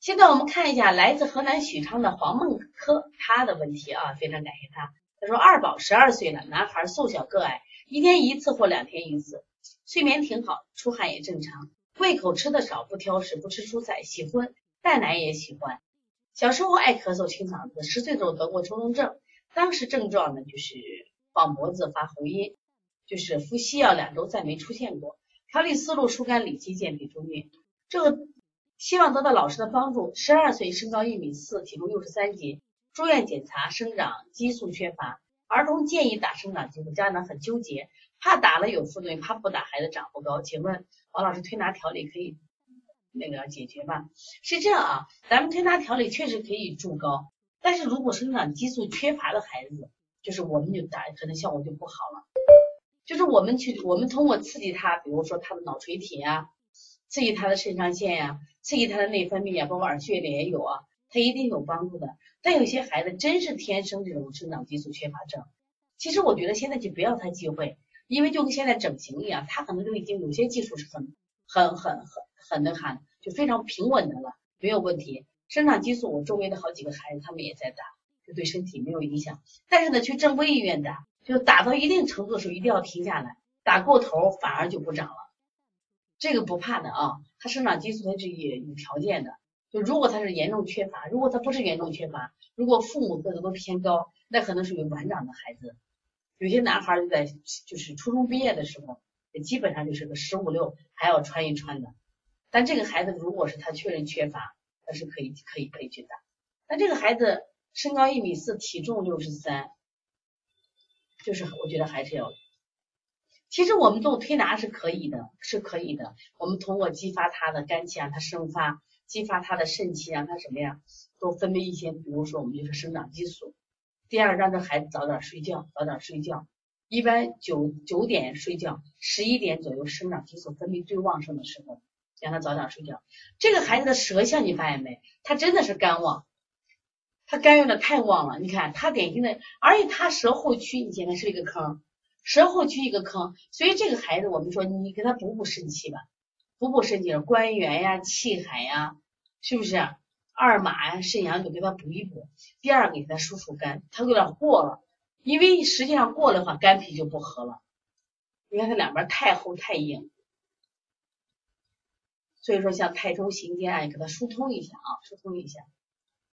现在我们看一下来自河南许昌的黄梦科他的问题啊，非常感谢他。他说二宝十二岁了，男孩瘦小个矮，一天一次或两天一次，睡眠挺好，出汗也正常，胃口吃的少，不挑食，不吃蔬菜，喜欢蛋奶也喜欢。小时候爱咳嗽清嗓子，十岁时候得过抽动症，当时症状呢就是晃脖子、发红音，就是服西药两周再没出现过。调理思路疏肝理气健脾助孕，这个希望得到老师的帮助。十二岁，身高一米四，体重六十三斤，住院检查生长激素缺乏，儿童建议打生长激素，家长很纠结，怕打了有副作用，怕不打孩子长不高。请问王老师推拿调理可以？那个解决吗，是这样啊，咱们推拿调理确实可以助高，但是如果生长激素缺乏的孩子，就是我们就打可能效果就不好了。就是我们去，我们通过刺激他，比如说他的脑垂体啊，刺激他的肾上腺呀，刺激他的内分泌啊，包括耳穴里也有啊，他一定有帮助的。但有些孩子真是天生这种生长激素缺乏症，其实我觉得现在就不要他机会，因为就跟现在整形一样，他可能都已经有些技术是很很很很很那啥。就非常平稳的了，没有问题。生长激素，我周围的好几个孩子他们也在打，就对身体没有影响。但是呢，去正规医院打，就打到一定程度的时候一定要停下来，打过头反而就不长了。这个不怕的啊，他生长激素它是也有条件的。就如果他是严重缺乏，如果他不是严重缺乏，如果父母个子都偏高，那可能属于晚长的孩子。有些男孩就在就是初中毕业的时候，基本上就是个十五六，还要穿一穿的。但这个孩子如果是他确认缺乏，那是可以可以可以去打。但这个孩子身高一米四，体重六十三，就是我觉得还是要。其实我们做推拿是可以的，是可以的。我们通过激发他的肝气让他生发，激发他的肾气让他什么呀，多分泌一些，比如说我们就是生长激素。第二，让这孩子早点睡觉，早点睡觉。一般九九点睡觉，十一点左右生长激素分泌最旺盛的时候。让他早点睡觉。这个孩子的舌象你发现没？他真的是肝旺，他肝用的太旺了。你看他典型的，而且他舌后区你现在是一个坑，舌后区一个坑，所以这个孩子我们说你给他补补肾气吧，补补肾气，关元呀、气海呀，是不是？二马呀、肾阳都给他补一补。第二个给他疏疏肝，他有点过了，因为实际上过的话肝脾就不和了。你看他两边太厚太硬。所以说，像太冲行间，啊，给它疏通一下啊，疏通一下。